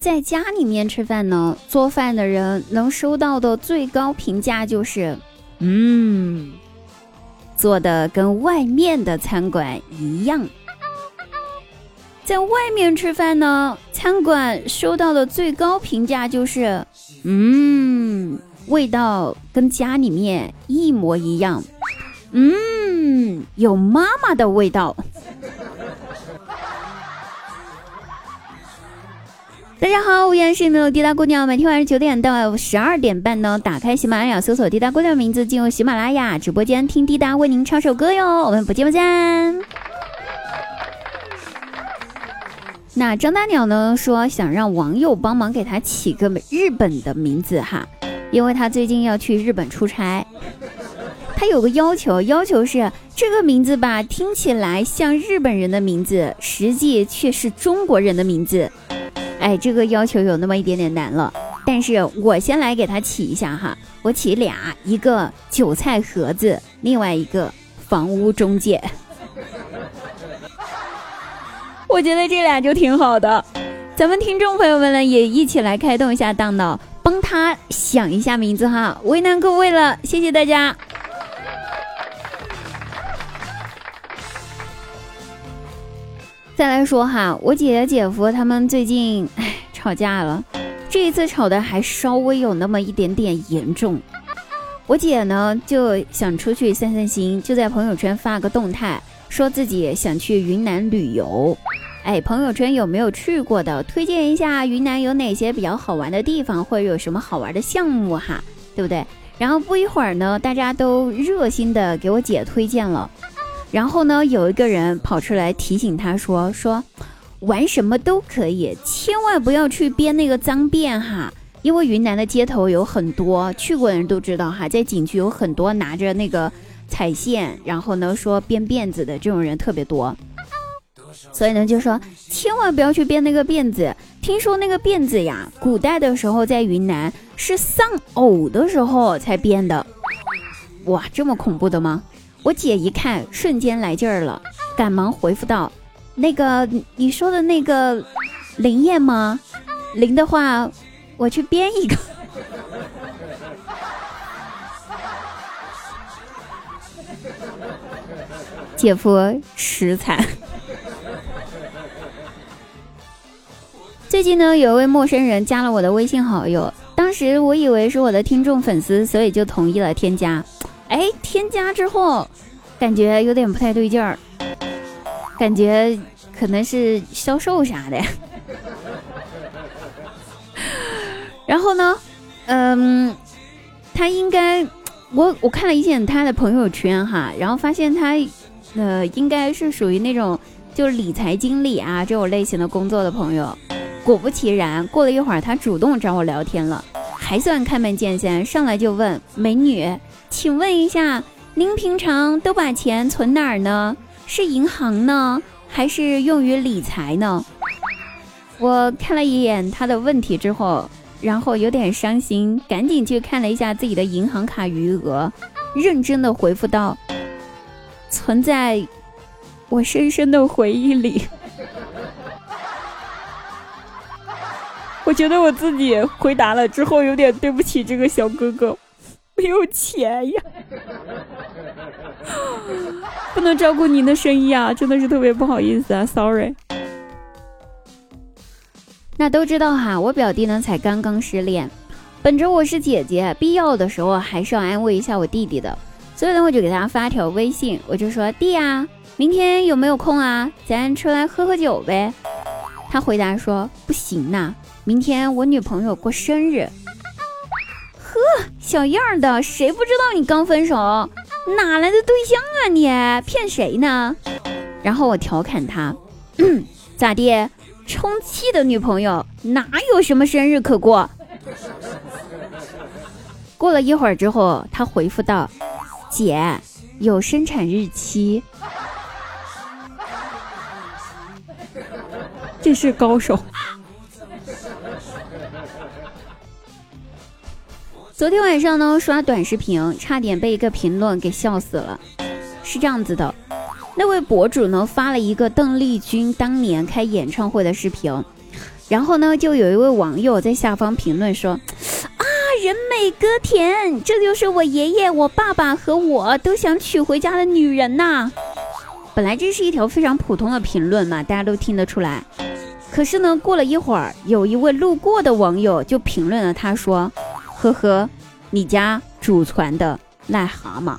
在家里面吃饭呢，做饭的人能收到的最高评价就是，嗯，做的跟外面的餐馆一样。在外面吃饭呢，餐馆收到的最高评价就是，嗯，味道跟家里面一模一样，嗯，有妈妈的味道。大家好，我依然是你们的滴答姑娘，每天晚上九点到十二点半呢，打开喜马拉雅，搜索滴答姑娘名字，进入喜马拉雅直播间听滴答为您唱首歌哟，我们不见不散。那张大鸟呢说想让网友帮忙给他起个日本的名字哈，因为他最近要去日本出差，他有个要求，要求是这个名字吧听起来像日本人的名字，实际却是中国人的名字。哎，这个要求有那么一点点难了，但是我先来给他起一下哈，我起俩，一个韭菜盒子，另外一个房屋中介。我觉得这俩就挺好的，咱们听众朋友们呢也一起来开动一下大脑，帮他想一下名字哈，为难各位了，谢谢大家。再来说哈，我姐姐姐夫他们最近唉吵架了，这一次吵的还稍微有那么一点点严重。我姐呢就想出去散散心，就在朋友圈发个动态。说自己想去云南旅游，哎，朋友圈有没有去过的？推荐一下云南有哪些比较好玩的地方，或者有什么好玩的项目哈，对不对？然后不一会儿呢，大家都热心的给我姐推荐了，然后呢，有一个人跑出来提醒他说：说玩什么都可以，千万不要去编那个脏辫哈，因为云南的街头有很多去过的人都知道哈，在景区有很多拿着那个。彩线，然后呢说编辫子的这种人特别多，所以呢就说千万不要去编那个辫子。听说那个辫子呀，古代的时候在云南是丧偶的时候才编的。哇，这么恐怖的吗？我姐一看，瞬间来劲儿了，赶忙回复道：“那个你说的那个灵验吗？灵的话，我去编一个。”姐夫实惨。最近呢，有一位陌生人加了我的微信好友，当时我以为是我的听众粉丝，所以就同意了添加。哎，添加之后，感觉有点不太对劲儿，感觉可能是销售啥的。然后呢，嗯，他应该，我我看了一眼他的朋友圈哈，然后发现他。呃，应该是属于那种就是理财经理啊这种类型的工作的朋友。果不其然，过了一会儿，他主动找我聊天了，还算开门见山，上来就问：“美女，请问一下，您平常都把钱存哪儿呢？是银行呢，还是用于理财呢？”我看了一眼他的问题之后，然后有点伤心，赶紧去看了一下自己的银行卡余额，认真的回复道。存在我深深的回忆里，我觉得我自己回答了之后有点对不起这个小哥哥，没有钱呀，不能照顾您的生意啊，真的是特别不好意思啊，sorry。那都知道哈，我表弟呢才刚刚失恋，本着我是姐姐，必要的时候还是要安慰一下我弟弟的。所以呢，我就给他发条微信，我就说弟呀，明天有没有空啊？咱出来喝喝酒呗。他回答说不行呐，明天我女朋友过生日。小样的，谁不知道你刚分手？哪来的对象啊你？骗谁呢？然后我调侃他，咋地？充气的女朋友哪有什么生日可过？过了一会儿之后，他回复道。姐，有生产日期，这是高手。昨天晚上呢，刷短视频，差点被一个评论给笑死了。是这样子的，那位博主呢发了一个邓丽君当年开演唱会的视频，然后呢，就有一位网友在下方评论说：“啊，人美歌甜，这就是我爷爷、我爸爸和我都想娶回家的女人呐。”本来这是一条非常普通的评论嘛，大家都听得出来。可是呢，过了一会儿，有一位路过的网友就评论了，他说：“呵呵，你家祖传的癞蛤蟆。”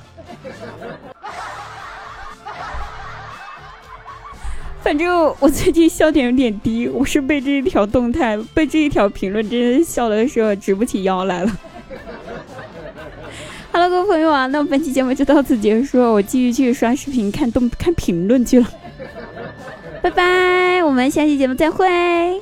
反正我最近笑点有点低，我是被这一条动态、被这一条评论，真的笑的时候直不起腰来了。哈喽，各位朋友啊，那本期节目就到此结束，我继续去刷视频、看动、看评论去了。拜拜，我们下期节目再会。